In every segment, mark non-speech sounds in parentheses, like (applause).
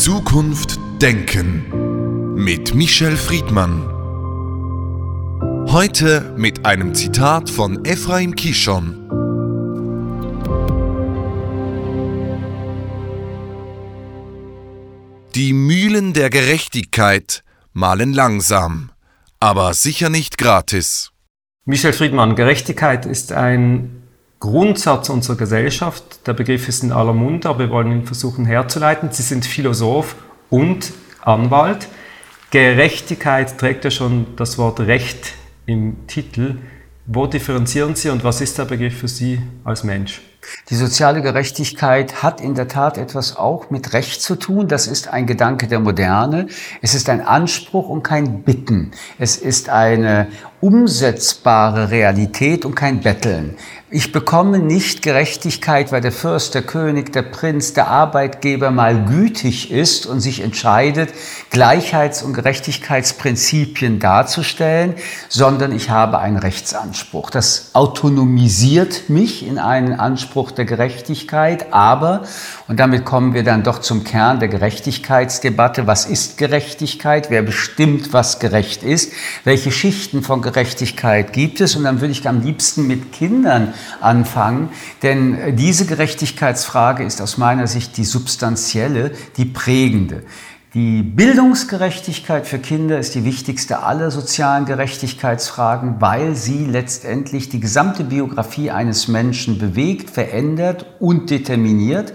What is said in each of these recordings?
Zukunft Denken mit Michel Friedmann. Heute mit einem Zitat von Ephraim Kishon. Die Mühlen der Gerechtigkeit malen langsam, aber sicher nicht gratis. Michel Friedmann, Gerechtigkeit ist ein Grundsatz unserer Gesellschaft. Der Begriff ist in aller Munde, aber wir wollen ihn versuchen herzuleiten. Sie sind Philosoph und Anwalt. Gerechtigkeit trägt ja schon das Wort Recht im Titel. Wo differenzieren Sie und was ist der Begriff für Sie als Mensch? Die soziale Gerechtigkeit hat in der Tat etwas auch mit Recht zu tun. Das ist ein Gedanke der Moderne. Es ist ein Anspruch und kein Bitten. Es ist eine umsetzbare Realität und kein Betteln. Ich bekomme nicht Gerechtigkeit, weil der Fürst, der König, der Prinz, der Arbeitgeber mal gütig ist und sich entscheidet, Gleichheits- und Gerechtigkeitsprinzipien darzustellen, sondern ich habe einen Rechtsanspruch. Das autonomisiert mich in einen Anspruch der Gerechtigkeit, aber, und damit kommen wir dann doch zum Kern der Gerechtigkeitsdebatte, was ist Gerechtigkeit, wer bestimmt, was gerecht ist, welche Schichten von Gerechtigkeit gibt es, und dann würde ich am liebsten mit Kindern anfangen. Denn diese Gerechtigkeitsfrage ist aus meiner Sicht die substanzielle, die prägende. Die Bildungsgerechtigkeit für Kinder ist die wichtigste aller sozialen Gerechtigkeitsfragen, weil sie letztendlich die gesamte Biografie eines Menschen bewegt, verändert und determiniert.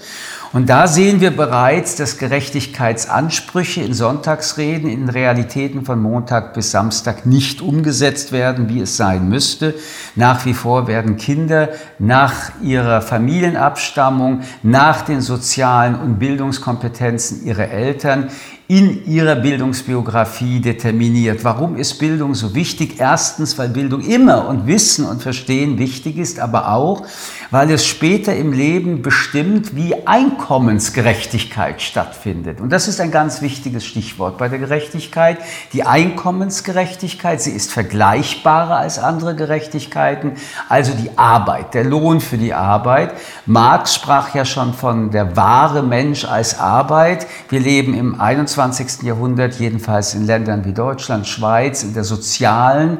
Und da sehen wir bereits, dass Gerechtigkeitsansprüche in Sonntagsreden in Realitäten von Montag bis Samstag nicht umgesetzt werden, wie es sein müsste. Nach wie vor werden Kinder nach ihrer Familienabstammung, nach den sozialen und Bildungskompetenzen ihrer Eltern in ihrer Bildungsbiografie determiniert. Warum ist Bildung so wichtig? Erstens, weil Bildung immer und Wissen und Verstehen wichtig ist, aber auch, weil es später im Leben bestimmt, wie Einkommensgerechtigkeit stattfindet. Und das ist ein ganz wichtiges Stichwort bei der Gerechtigkeit. Die Einkommensgerechtigkeit, sie ist vergleichbarer als andere Gerechtigkeiten, also die Arbeit, der Lohn für die Arbeit. Marx sprach ja schon von der wahre Mensch als Arbeit. Wir leben im 21. 21. Jahrhundert, jedenfalls in Ländern wie Deutschland, Schweiz, in der sozialen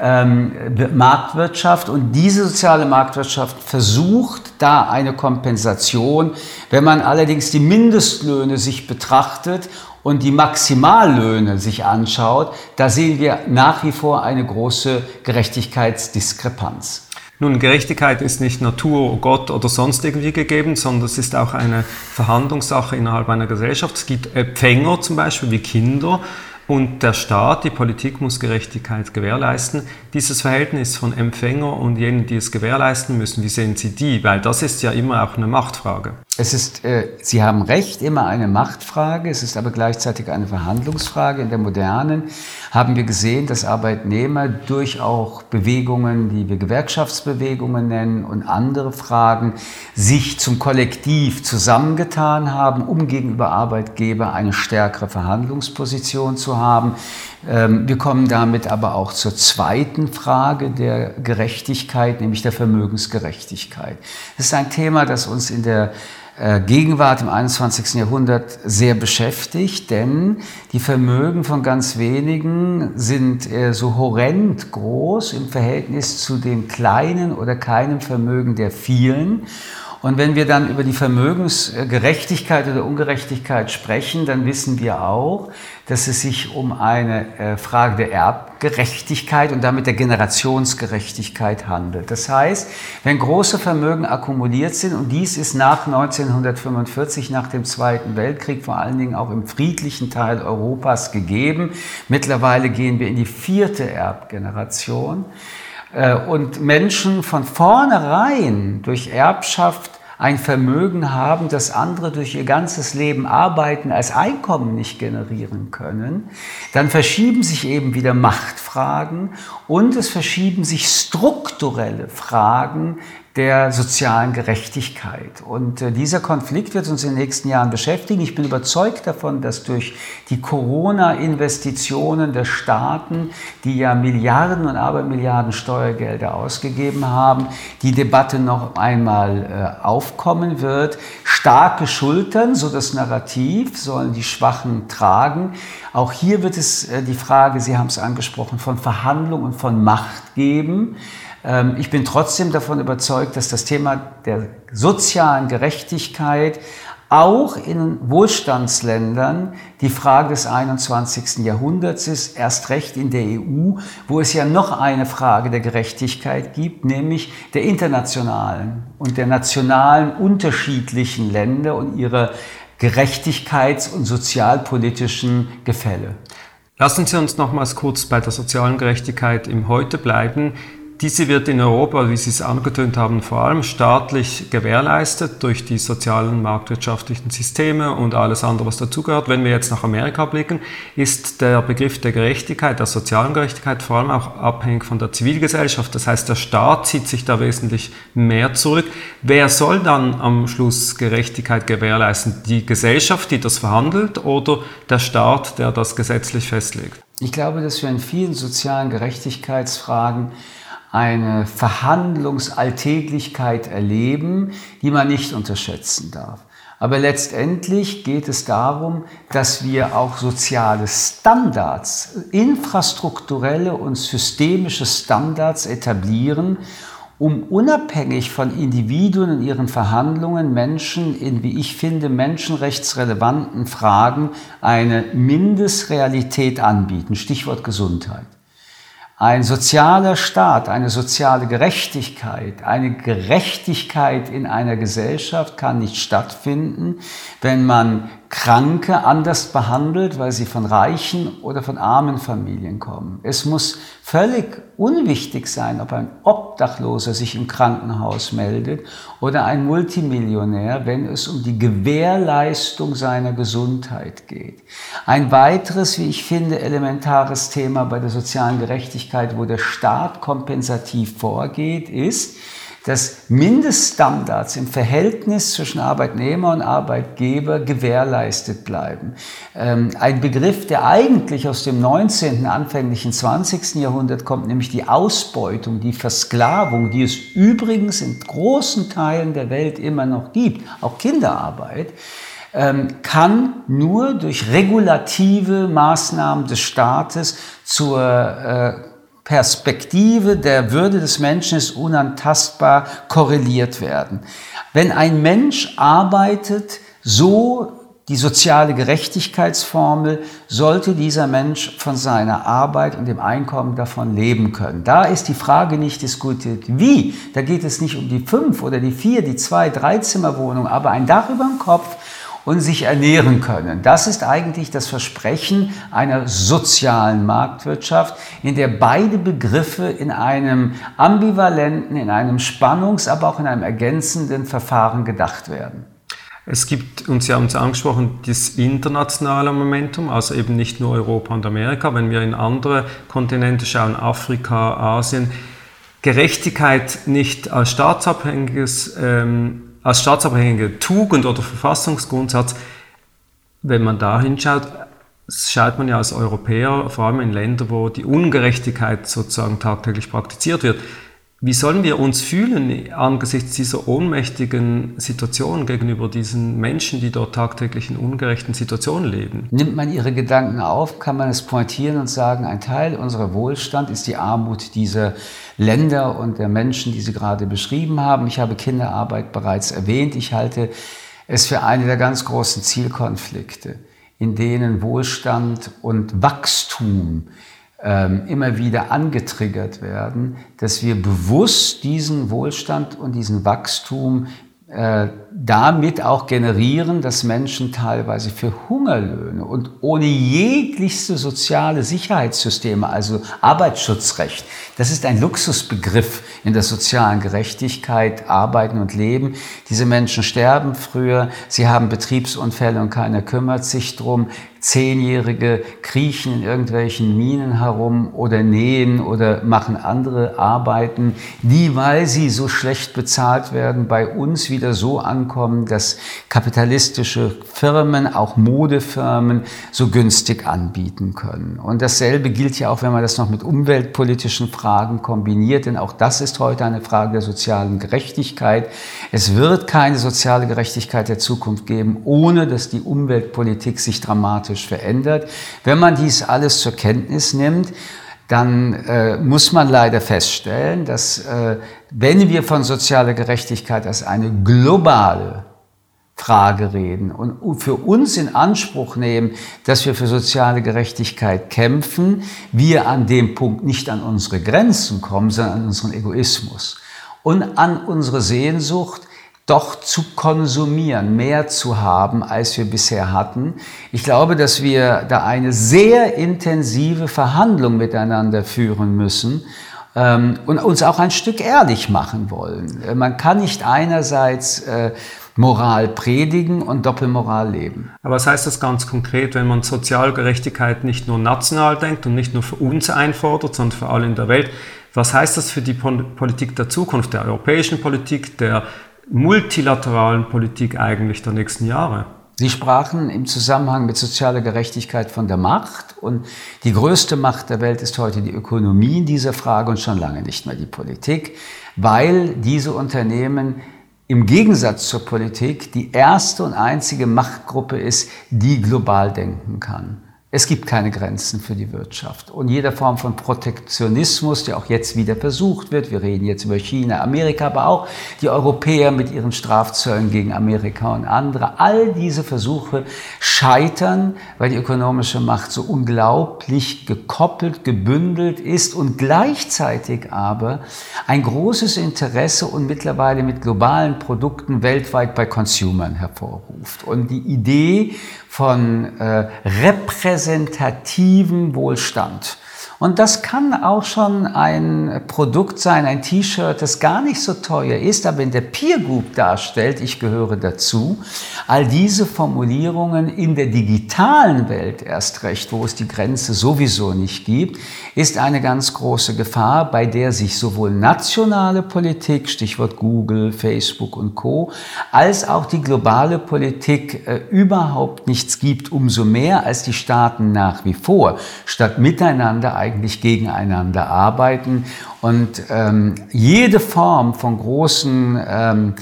ähm, Marktwirtschaft. Und diese soziale Marktwirtschaft versucht da eine Kompensation. Wenn man allerdings die Mindestlöhne sich betrachtet und die Maximallöhne sich anschaut, da sehen wir nach wie vor eine große Gerechtigkeitsdiskrepanz. Nun, Gerechtigkeit ist nicht Natur, Gott oder sonst irgendwie gegeben, sondern es ist auch eine Verhandlungssache innerhalb einer Gesellschaft. Es gibt Empfänger zum Beispiel wie Kinder und der Staat, die Politik muss Gerechtigkeit gewährleisten. Dieses Verhältnis von Empfänger und jenen, die es gewährleisten müssen, wie sehen Sie die? Weil das ist ja immer auch eine Machtfrage. Es ist, äh, Sie haben recht, immer eine Machtfrage, es ist aber gleichzeitig eine Verhandlungsfrage. In der modernen haben wir gesehen, dass Arbeitnehmer durch auch Bewegungen, die wir Gewerkschaftsbewegungen nennen und andere Fragen, sich zum Kollektiv zusammengetan haben, um gegenüber Arbeitgeber eine stärkere Verhandlungsposition zu haben. Ähm, wir kommen damit aber auch zur zweiten Frage der Gerechtigkeit, nämlich der Vermögensgerechtigkeit. Das ist ein Thema, das uns in der äh, Gegenwart im 21. Jahrhundert sehr beschäftigt, denn die Vermögen von ganz wenigen sind äh, so horrend groß im Verhältnis zu dem kleinen oder keinem Vermögen der vielen. Und wenn wir dann über die Vermögensgerechtigkeit oder Ungerechtigkeit sprechen, dann wissen wir auch, dass es sich um eine äh, Frage der Erbgerechtigkeit und damit der Generationsgerechtigkeit handelt. Das heißt, wenn große Vermögen akkumuliert sind, und dies ist nach 1945, nach dem Zweiten Weltkrieg, vor allen Dingen auch im friedlichen Teil Europas gegeben, mittlerweile gehen wir in die vierte Erbgeneration, und Menschen von vornherein durch Erbschaft ein Vermögen haben, das andere durch ihr ganzes Leben arbeiten, als Einkommen nicht generieren können, dann verschieben sich eben wieder Machtfragen und es verschieben sich strukturelle Fragen der sozialen Gerechtigkeit. Und äh, dieser Konflikt wird uns in den nächsten Jahren beschäftigen. Ich bin überzeugt davon, dass durch die Corona-Investitionen der Staaten, die ja Milliarden und Abermilliarden Steuergelder ausgegeben haben, die Debatte noch einmal äh, aufkommen wird. Starke Schultern, so das Narrativ, sollen die Schwachen tragen. Auch hier wird es äh, die Frage, Sie haben es angesprochen, von Verhandlung und von Macht geben. Ähm, ich bin trotzdem davon überzeugt, dass das Thema der sozialen Gerechtigkeit auch in Wohlstandsländern die Frage des 21. Jahrhunderts ist, erst recht in der EU, wo es ja noch eine Frage der Gerechtigkeit gibt, nämlich der internationalen und der nationalen unterschiedlichen Länder und ihrer gerechtigkeits- und sozialpolitischen Gefälle. Lassen Sie uns nochmals kurz bei der sozialen Gerechtigkeit im Heute bleiben. Diese wird in Europa, wie Sie es angetönt haben, vor allem staatlich gewährleistet durch die sozialen marktwirtschaftlichen Systeme und alles andere, was dazugehört. Wenn wir jetzt nach Amerika blicken, ist der Begriff der Gerechtigkeit, der sozialen Gerechtigkeit vor allem auch abhängig von der Zivilgesellschaft. Das heißt, der Staat zieht sich da wesentlich mehr zurück. Wer soll dann am Schluss Gerechtigkeit gewährleisten? Die Gesellschaft, die das verhandelt oder der Staat, der das gesetzlich festlegt? Ich glaube, dass wir in vielen sozialen Gerechtigkeitsfragen eine Verhandlungsalltäglichkeit erleben, die man nicht unterschätzen darf. Aber letztendlich geht es darum, dass wir auch soziale Standards, infrastrukturelle und systemische Standards etablieren, um unabhängig von Individuen und ihren Verhandlungen Menschen in, wie ich finde, menschenrechtsrelevanten Fragen eine Mindestrealität anbieten. Stichwort Gesundheit. Ein sozialer Staat, eine soziale Gerechtigkeit, eine Gerechtigkeit in einer Gesellschaft kann nicht stattfinden, wenn man Kranke anders behandelt, weil sie von reichen oder von armen Familien kommen. Es muss völlig unwichtig sein, ob ein Obdachloser sich im Krankenhaus meldet oder ein Multimillionär, wenn es um die Gewährleistung seiner Gesundheit geht. Ein weiteres, wie ich finde, elementares Thema bei der sozialen Gerechtigkeit, wo der Staat kompensativ vorgeht, ist, dass Mindeststandards im Verhältnis zwischen Arbeitnehmer und Arbeitgeber gewährleistet bleiben. Ähm, ein Begriff, der eigentlich aus dem 19., anfänglichen 20. Jahrhundert kommt, nämlich die Ausbeutung, die Versklavung, die es übrigens in großen Teilen der Welt immer noch gibt, auch Kinderarbeit, ähm, kann nur durch regulative Maßnahmen des Staates zur äh, Perspektive der Würde des Menschen ist unantastbar korreliert werden. Wenn ein Mensch arbeitet, so die soziale Gerechtigkeitsformel, sollte dieser Mensch von seiner Arbeit und dem Einkommen davon leben können. Da ist die Frage nicht diskutiert, wie. Da geht es nicht um die fünf oder die vier, die zwei, drei Zimmerwohnung, aber ein Dach über dem Kopf und sich ernähren können. Das ist eigentlich das Versprechen einer sozialen Marktwirtschaft, in der beide Begriffe in einem ambivalenten, in einem Spannungs-, aber auch in einem ergänzenden Verfahren gedacht werden. Es gibt, und Sie haben es angesprochen, das internationale Momentum, also eben nicht nur Europa und Amerika. Wenn wir in andere Kontinente schauen, Afrika, Asien, Gerechtigkeit nicht als staatsabhängiges ähm, als staatsabhängige Tugend oder Verfassungsgrundsatz, wenn man da hinschaut, schaut man ja als Europäer, vor allem in Ländern, wo die Ungerechtigkeit sozusagen tagtäglich praktiziert wird, wie sollen wir uns fühlen angesichts dieser ohnmächtigen Situation gegenüber diesen Menschen, die dort tagtäglich in ungerechten Situationen leben? Nimmt man ihre Gedanken auf, kann man es pointieren und sagen, ein Teil unserer Wohlstand ist die Armut dieser Länder und der Menschen, die Sie gerade beschrieben haben. Ich habe Kinderarbeit bereits erwähnt. Ich halte es für eine der ganz großen Zielkonflikte, in denen Wohlstand und Wachstum immer wieder angetriggert werden, dass wir bewusst diesen Wohlstand und diesen Wachstum äh, damit auch generieren, dass Menschen teilweise für Hungerlöhne und ohne jeglichste soziale Sicherheitssysteme, also Arbeitsschutzrecht, das ist ein Luxusbegriff in der sozialen Gerechtigkeit, Arbeiten und Leben. Diese Menschen sterben früher, sie haben Betriebsunfälle und keiner kümmert sich drum. Zehnjährige kriechen in irgendwelchen Minen herum oder nähen oder machen andere Arbeiten, die, weil sie so schlecht bezahlt werden, bei uns wieder so ankommen, dass kapitalistische Firmen, auch Modefirmen, so günstig anbieten können. Und dasselbe gilt ja auch, wenn man das noch mit umweltpolitischen Fragen kombiniert, denn auch das ist heute eine Frage der sozialen Gerechtigkeit. Es wird keine soziale Gerechtigkeit der Zukunft geben, ohne dass die Umweltpolitik sich dramatisch verändert. Wenn man dies alles zur Kenntnis nimmt, dann äh, muss man leider feststellen, dass äh, wenn wir von sozialer Gerechtigkeit als eine globale Frage reden und für uns in Anspruch nehmen, dass wir für soziale Gerechtigkeit kämpfen, wir an dem Punkt nicht an unsere Grenzen kommen, sondern an unseren Egoismus und an unsere Sehnsucht, doch zu konsumieren, mehr zu haben, als wir bisher hatten. Ich glaube, dass wir da eine sehr intensive Verhandlung miteinander führen müssen ähm, und uns auch ein Stück ehrlich machen wollen. Äh, man kann nicht einerseits äh, Moral predigen und Doppelmoral leben. Aber was heißt das ganz konkret, wenn man Sozialgerechtigkeit nicht nur national denkt und nicht nur für uns einfordert, sondern für alle in der Welt? Was heißt das für die Politik der Zukunft, der europäischen Politik, der multilateralen Politik eigentlich der nächsten Jahre? Sie sprachen im Zusammenhang mit sozialer Gerechtigkeit von der Macht und die größte Macht der Welt ist heute die Ökonomie in dieser Frage und schon lange nicht mehr die Politik, weil diese Unternehmen im Gegensatz zur Politik die erste und einzige Machtgruppe ist, die global denken kann. Es gibt keine Grenzen für die Wirtschaft. Und jede Form von Protektionismus, der auch jetzt wieder versucht wird, wir reden jetzt über China, Amerika, aber auch die Europäer mit ihren Strafzöllen gegen Amerika und andere, all diese Versuche scheitern, weil die ökonomische Macht so unglaublich gekoppelt, gebündelt ist und gleichzeitig aber ein großes Interesse und mittlerweile mit globalen Produkten weltweit bei Consumern hervorruft. Und die Idee von äh, repräsentativen Wohlstand. Und das kann auch schon ein Produkt sein, ein T-Shirt, das gar nicht so teuer ist, aber in der Peer Group darstellt, ich gehöre dazu. All diese Formulierungen in der digitalen Welt erst recht, wo es die Grenze sowieso nicht gibt, ist eine ganz große Gefahr, bei der sich sowohl nationale Politik, Stichwort Google, Facebook und Co, als auch die globale Politik äh, überhaupt nichts gibt, umso mehr als die Staaten nach wie vor statt miteinander eigentlich eigentlich gegeneinander arbeiten. Und ähm, jede Form von großen ähm,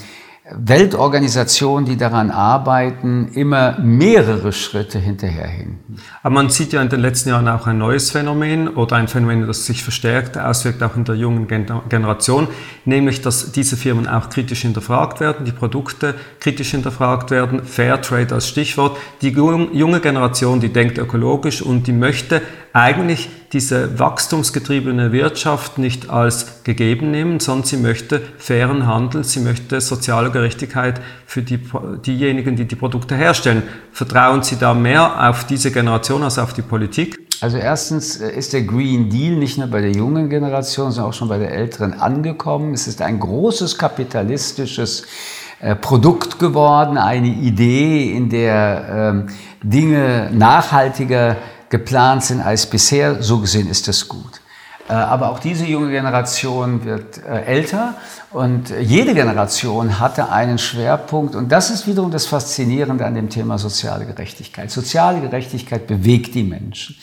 Weltorganisationen, die daran arbeiten, immer mehrere Schritte hinterherhinken. Aber man sieht ja in den letzten Jahren auch ein neues Phänomen oder ein Phänomen, das sich verstärkt auswirkt, auch in der jungen Generation, nämlich, dass diese Firmen auch kritisch hinterfragt werden, die Produkte kritisch hinterfragt werden, Fairtrade als Stichwort. Die junge Generation, die denkt ökologisch und die möchte eigentlich diese wachstumsgetriebene Wirtschaft nicht als gegeben nehmen, sondern sie möchte fairen Handel, sie möchte soziale Gerechtigkeit für die, diejenigen, die die Produkte herstellen. Vertrauen Sie da mehr auf diese Generation als auf die Politik? Also erstens äh, ist der Green Deal nicht nur bei der jungen Generation, sondern auch schon bei der älteren angekommen. Es ist ein großes kapitalistisches äh, Produkt geworden, eine Idee, in der ähm, Dinge nachhaltiger geplant sind als bisher. So gesehen ist das gut. Äh, aber auch diese junge Generation wird äh, älter und jede Generation hatte einen Schwerpunkt und das ist wiederum das Faszinierende an dem Thema soziale Gerechtigkeit. Soziale Gerechtigkeit bewegt die Menschen.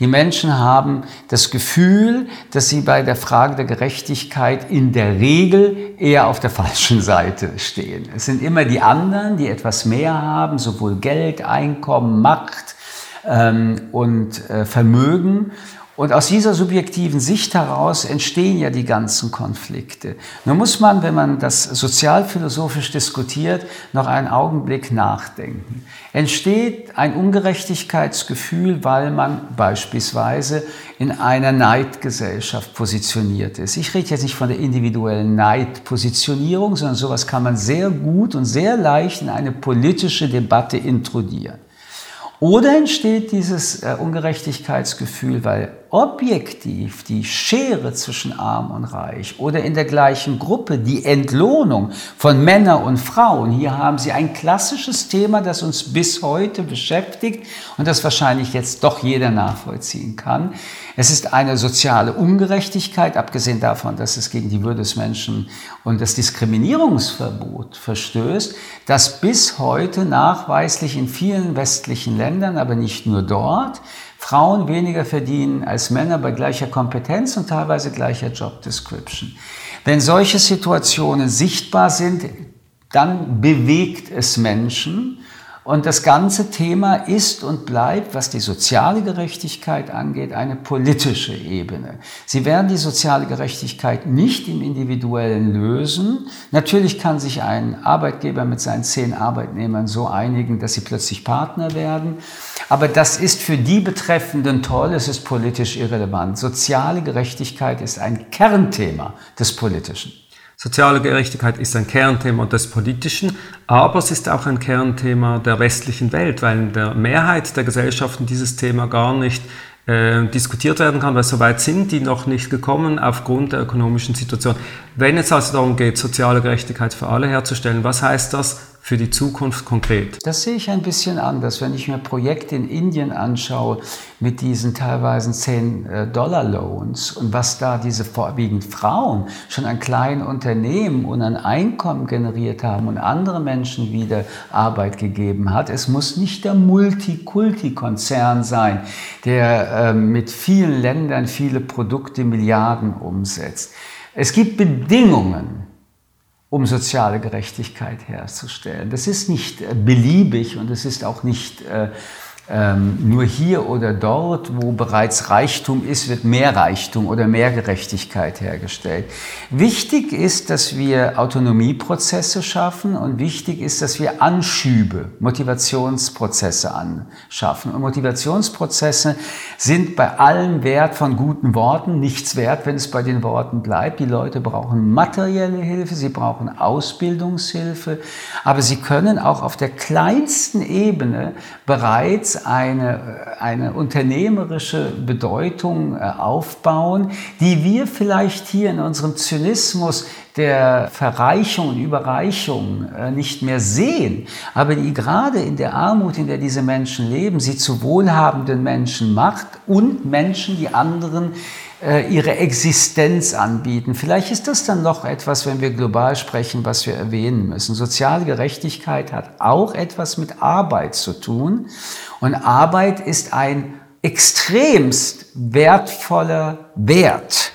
Die Menschen haben das Gefühl, dass sie bei der Frage der Gerechtigkeit in der Regel eher auf der (laughs) falschen Seite stehen. Es sind immer die anderen, die etwas mehr haben, sowohl Geld, Einkommen, Macht, und äh, Vermögen. Und aus dieser subjektiven Sicht heraus entstehen ja die ganzen Konflikte. Nur muss man, wenn man das sozialphilosophisch diskutiert, noch einen Augenblick nachdenken. Entsteht ein Ungerechtigkeitsgefühl, weil man beispielsweise in einer Neidgesellschaft positioniert ist. Ich rede jetzt nicht von der individuellen Neidpositionierung, sondern sowas kann man sehr gut und sehr leicht in eine politische Debatte introduzieren. Oder entsteht dieses äh, Ungerechtigkeitsgefühl, weil objektiv die Schere zwischen arm und reich oder in der gleichen Gruppe die Entlohnung von Männern und Frauen, hier haben Sie ein klassisches Thema, das uns bis heute beschäftigt und das wahrscheinlich jetzt doch jeder nachvollziehen kann. Es ist eine soziale Ungerechtigkeit, abgesehen davon, dass es gegen die Würde des Menschen und das Diskriminierungsverbot verstößt, das bis heute nachweislich in vielen westlichen Ländern, aber nicht nur dort, Frauen weniger verdienen als Männer bei gleicher Kompetenz und teilweise gleicher Job Description. Wenn solche Situationen sichtbar sind, dann bewegt es Menschen und das ganze Thema ist und bleibt, was die soziale Gerechtigkeit angeht, eine politische Ebene. Sie werden die soziale Gerechtigkeit nicht im Individuellen lösen. Natürlich kann sich ein Arbeitgeber mit seinen zehn Arbeitnehmern so einigen, dass sie plötzlich Partner werden. Aber das ist für die Betreffenden toll, es ist politisch irrelevant. Soziale Gerechtigkeit ist ein Kernthema des Politischen. Soziale Gerechtigkeit ist ein Kernthema des Politischen, aber es ist auch ein Kernthema der westlichen Welt, weil in der Mehrheit der Gesellschaften dieses Thema gar nicht äh, diskutiert werden kann, weil so weit sind die noch nicht gekommen aufgrund der ökonomischen Situation. Wenn es also darum geht, soziale Gerechtigkeit für alle herzustellen, was heißt das für die Zukunft konkret? Das sehe ich ein bisschen anders. Wenn ich mir Projekte in Indien anschaue mit diesen teilweise 10-Dollar-Loans und was da diese vorwiegend Frauen schon an kleinen Unternehmen und an Einkommen generiert haben und andere Menschen wieder Arbeit gegeben hat. Es muss nicht der Multikulti-Konzern sein, der äh, mit vielen Ländern viele Produkte Milliarden umsetzt. Es gibt Bedingungen, um soziale Gerechtigkeit herzustellen. Das ist nicht äh, beliebig und es ist auch nicht äh, ähm, nur hier oder dort, wo bereits Reichtum ist, wird mehr Reichtum oder mehr Gerechtigkeit hergestellt. Wichtig ist, dass wir Autonomieprozesse schaffen und wichtig ist, dass wir Anschübe, Motivationsprozesse anschaffen. Und Motivationsprozesse sind bei allem Wert von guten Worten nichts wert, wenn es bei den Worten bleibt. Die Leute brauchen materielle Hilfe, sie brauchen Ausbildungshilfe, aber sie können auch auf der kleinsten Ebene bereits eine, eine unternehmerische Bedeutung äh, aufbauen, die wir vielleicht hier in unserem Zynismus der Verreichung und Überreichung äh, nicht mehr sehen, aber die gerade in der Armut, in der diese Menschen leben, sie zu wohlhabenden Menschen macht und Menschen, die anderen ihre Existenz anbieten. Vielleicht ist das dann noch etwas, wenn wir global sprechen, was wir erwähnen müssen. Soziale Gerechtigkeit hat auch etwas mit Arbeit zu tun. Und Arbeit ist ein extremst wertvoller Wert.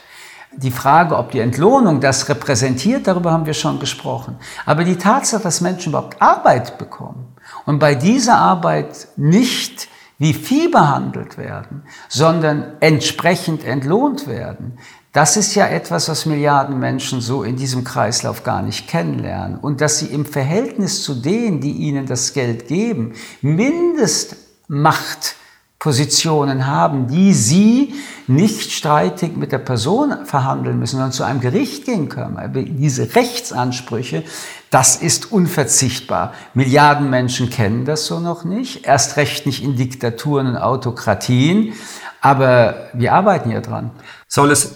Die Frage, ob die Entlohnung das repräsentiert, darüber haben wir schon gesprochen. Aber die Tatsache, dass Menschen überhaupt Arbeit bekommen und bei dieser Arbeit nicht wie Vieh behandelt werden, sondern entsprechend entlohnt werden. Das ist ja etwas, was Milliarden Menschen so in diesem Kreislauf gar nicht kennenlernen. Und dass sie im Verhältnis zu denen, die ihnen das Geld geben, Mindestmacht Positionen haben, die sie nicht streitig mit der Person verhandeln müssen, sondern zu einem Gericht gehen können. Diese Rechtsansprüche, das ist unverzichtbar. Milliarden Menschen kennen das so noch nicht, erst recht nicht in Diktaturen und Autokratien, aber wir arbeiten ja dran. Soll es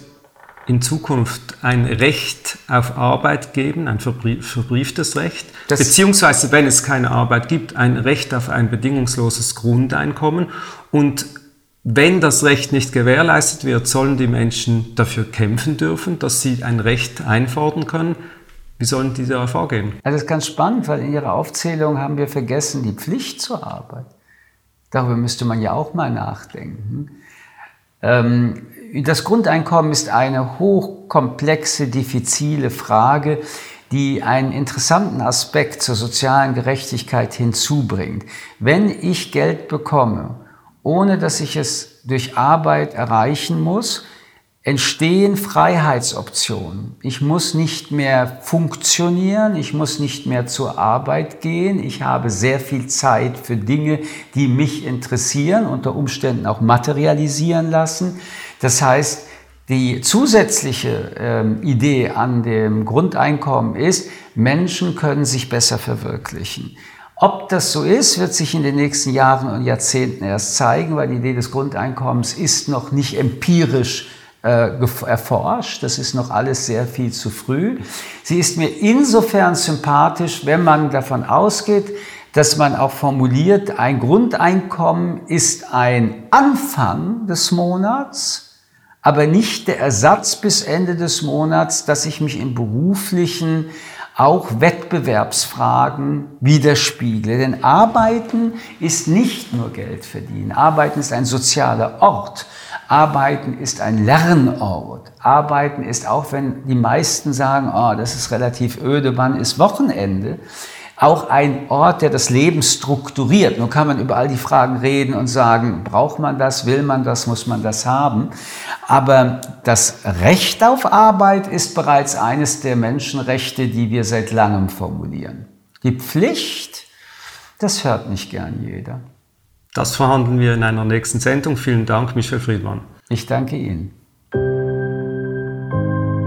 in Zukunft ein Recht auf Arbeit geben, ein verbrieftes Recht, das beziehungsweise wenn es keine Arbeit gibt, ein Recht auf ein bedingungsloses Grundeinkommen und wenn das Recht nicht gewährleistet wird, sollen die Menschen dafür kämpfen dürfen, dass sie ein Recht einfordern können. Wie sollen die da vorgehen? Also das ist ganz spannend, weil in Ihrer Aufzählung haben wir vergessen die Pflicht zur Arbeit. Darüber müsste man ja auch mal nachdenken. Ähm, das Grundeinkommen ist eine hochkomplexe, diffizile Frage, die einen interessanten Aspekt zur sozialen Gerechtigkeit hinzubringt. Wenn ich Geld bekomme, ohne dass ich es durch Arbeit erreichen muss, entstehen Freiheitsoptionen. Ich muss nicht mehr funktionieren, ich muss nicht mehr zur Arbeit gehen, ich habe sehr viel Zeit für Dinge, die mich interessieren, unter Umständen auch materialisieren lassen. Das heißt, die zusätzliche ähm, Idee an dem Grundeinkommen ist, Menschen können sich besser verwirklichen. Ob das so ist, wird sich in den nächsten Jahren und Jahrzehnten erst zeigen, weil die Idee des Grundeinkommens ist noch nicht empirisch erforscht. Das ist noch alles sehr viel zu früh. Sie ist mir insofern sympathisch, wenn man davon ausgeht, dass man auch formuliert, ein Grundeinkommen ist ein Anfang des Monats, aber nicht der Ersatz bis Ende des Monats, dass ich mich im beruflichen auch Wettbewerbsfragen widerspiegle. Denn Arbeiten ist nicht nur Geld verdienen. Arbeiten ist ein sozialer Ort. Arbeiten ist ein Lernort. Arbeiten ist, auch wenn die meisten sagen, oh, das ist relativ öde, wann ist Wochenende, auch ein Ort, der das Leben strukturiert. Nun kann man über all die Fragen reden und sagen, braucht man das, will man das, muss man das haben. Aber das Recht auf Arbeit ist bereits eines der Menschenrechte, die wir seit langem formulieren. Die Pflicht, das hört nicht gern jeder. Das verhandeln wir in einer nächsten Sendung. Vielen Dank, Michel Friedmann. Ich danke Ihnen.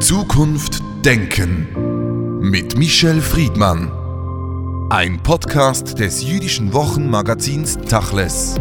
Zukunft Denken mit Michel Friedmann. Ein Podcast des jüdischen Wochenmagazins Tachles.